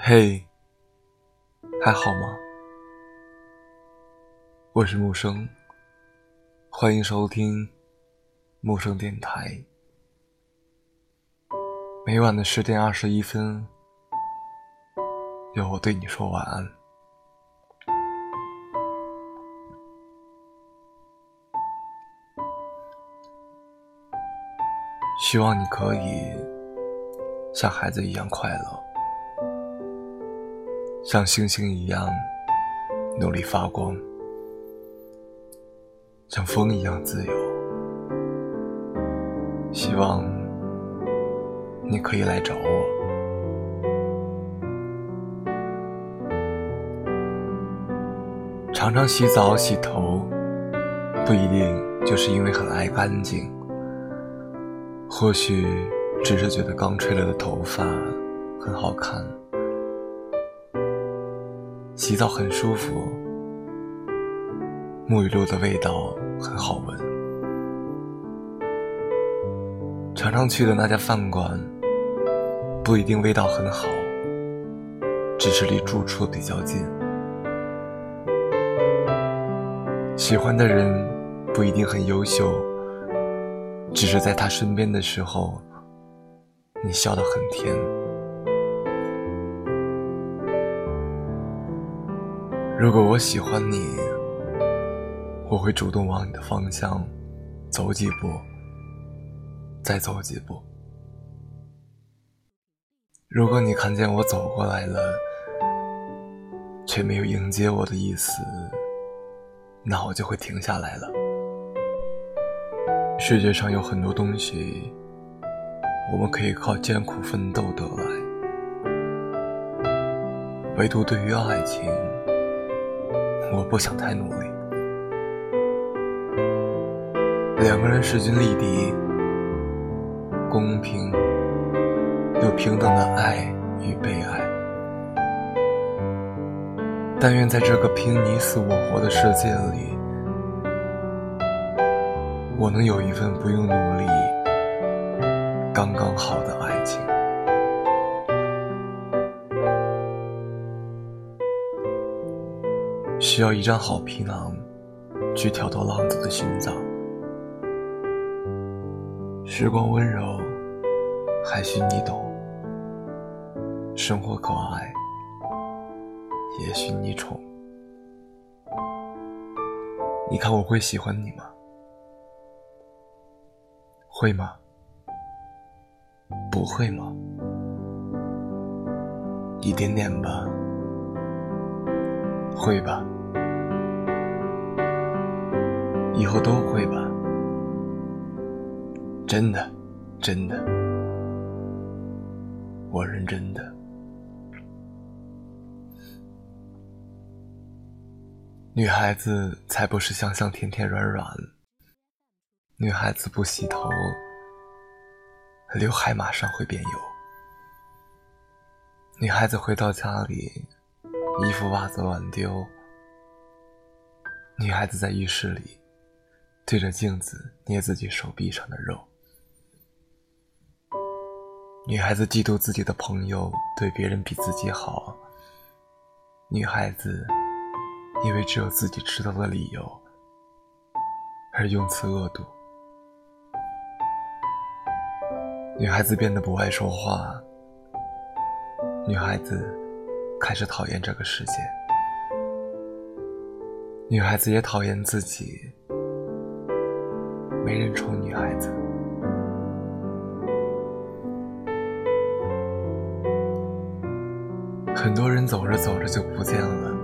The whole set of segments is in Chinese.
嘿，还好吗？我是木生，欢迎收听木生电台。每晚的十点二十一分，有我对你说晚安。希望你可以像孩子一样快乐。像星星一样努力发光，像风一样自由。希望你可以来找我。常常洗澡洗头，不一定就是因为很爱干净，或许只是觉得刚吹了的头发很好看。洗澡很舒服，沐浴露的味道很好闻。常常去的那家饭馆，不一定味道很好，只是离住处比较近。喜欢的人不一定很优秀，只是在他身边的时候，你笑得很甜。如果我喜欢你，我会主动往你的方向走几步，再走几步。如果你看见我走过来了，却没有迎接我的意思，那我就会停下来了。世界上有很多东西，我们可以靠艰苦奋斗得来，唯独对于爱情。我不想太努力，两个人势均力敌，公平又平等的爱与被爱。但愿在这个拼你死我活的世界里，我能有一份不用努力、刚刚好的爱情。需要一张好皮囊，去挑逗浪子的心脏。时光温柔，还需你懂；生活可爱，也需你宠。你看我会喜欢你吗？会吗？不会吗？一点点吧。会吧，以后都会吧，真的，真的，我认真的。女孩子才不是香香甜甜软软，女孩子不洗头，刘海马上会变油。女孩子回到家里。衣服袜子乱丢，女孩子在浴室里对着镜子捏自己手臂上的肉。女孩子嫉妒自己的朋友对别人比自己好。女孩子因为只有自己知道的理由而用词恶毒。女孩子变得不爱说话。女孩子。开始讨厌这个世界，女孩子也讨厌自己，没人宠女孩子。很多人走着走着就不见了，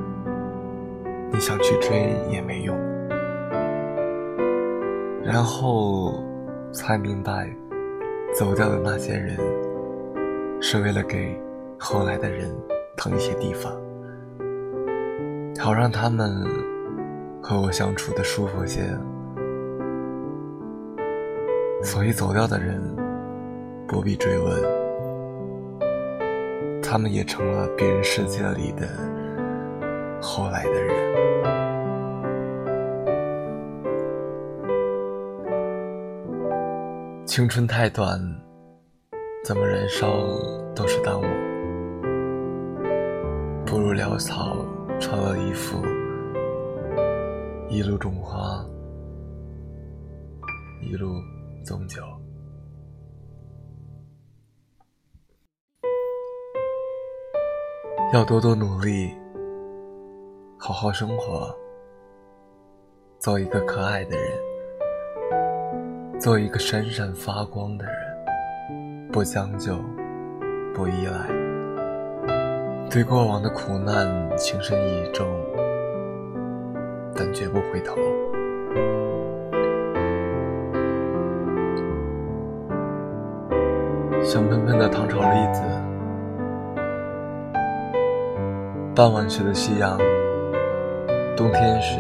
你想去追也没用。然后才明白，走掉的那些人，是为了给后来的人。腾一些地方，好让他们和我相处的舒服些。所以走掉的人不必追问，他们也成了别人世界里的后来的人。青春太短，怎么燃烧都是耽误。不如潦草穿了衣服，一路种花，一路纵酒。要多多努力，好好生活，做一个可爱的人。做一个闪闪发光的人，不将就，不依赖，对过往的苦难情深意重，但绝不回头。香喷喷的糖炒栗子，傍晚时的夕阳，冬天时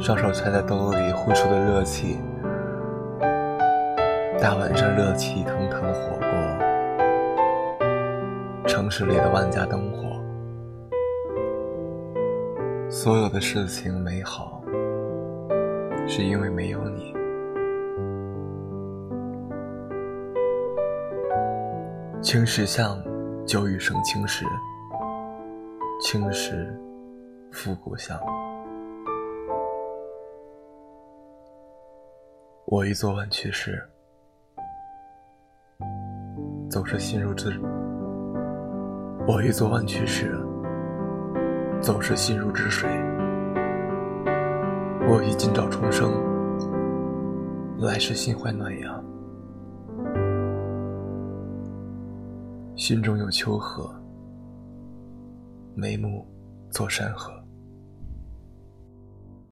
双手揣在兜里呼出的热气。大晚上热气腾腾的火锅，城市里的万家灯火，所有的事情美好，是因为没有你。青石巷，旧雨生青石，青石复古巷。我于昨晚去世。总是心如止，我于昨晚去世，总是心如止水。我于今朝重生，来世心怀暖阳。心中有丘壑，眉目作山河。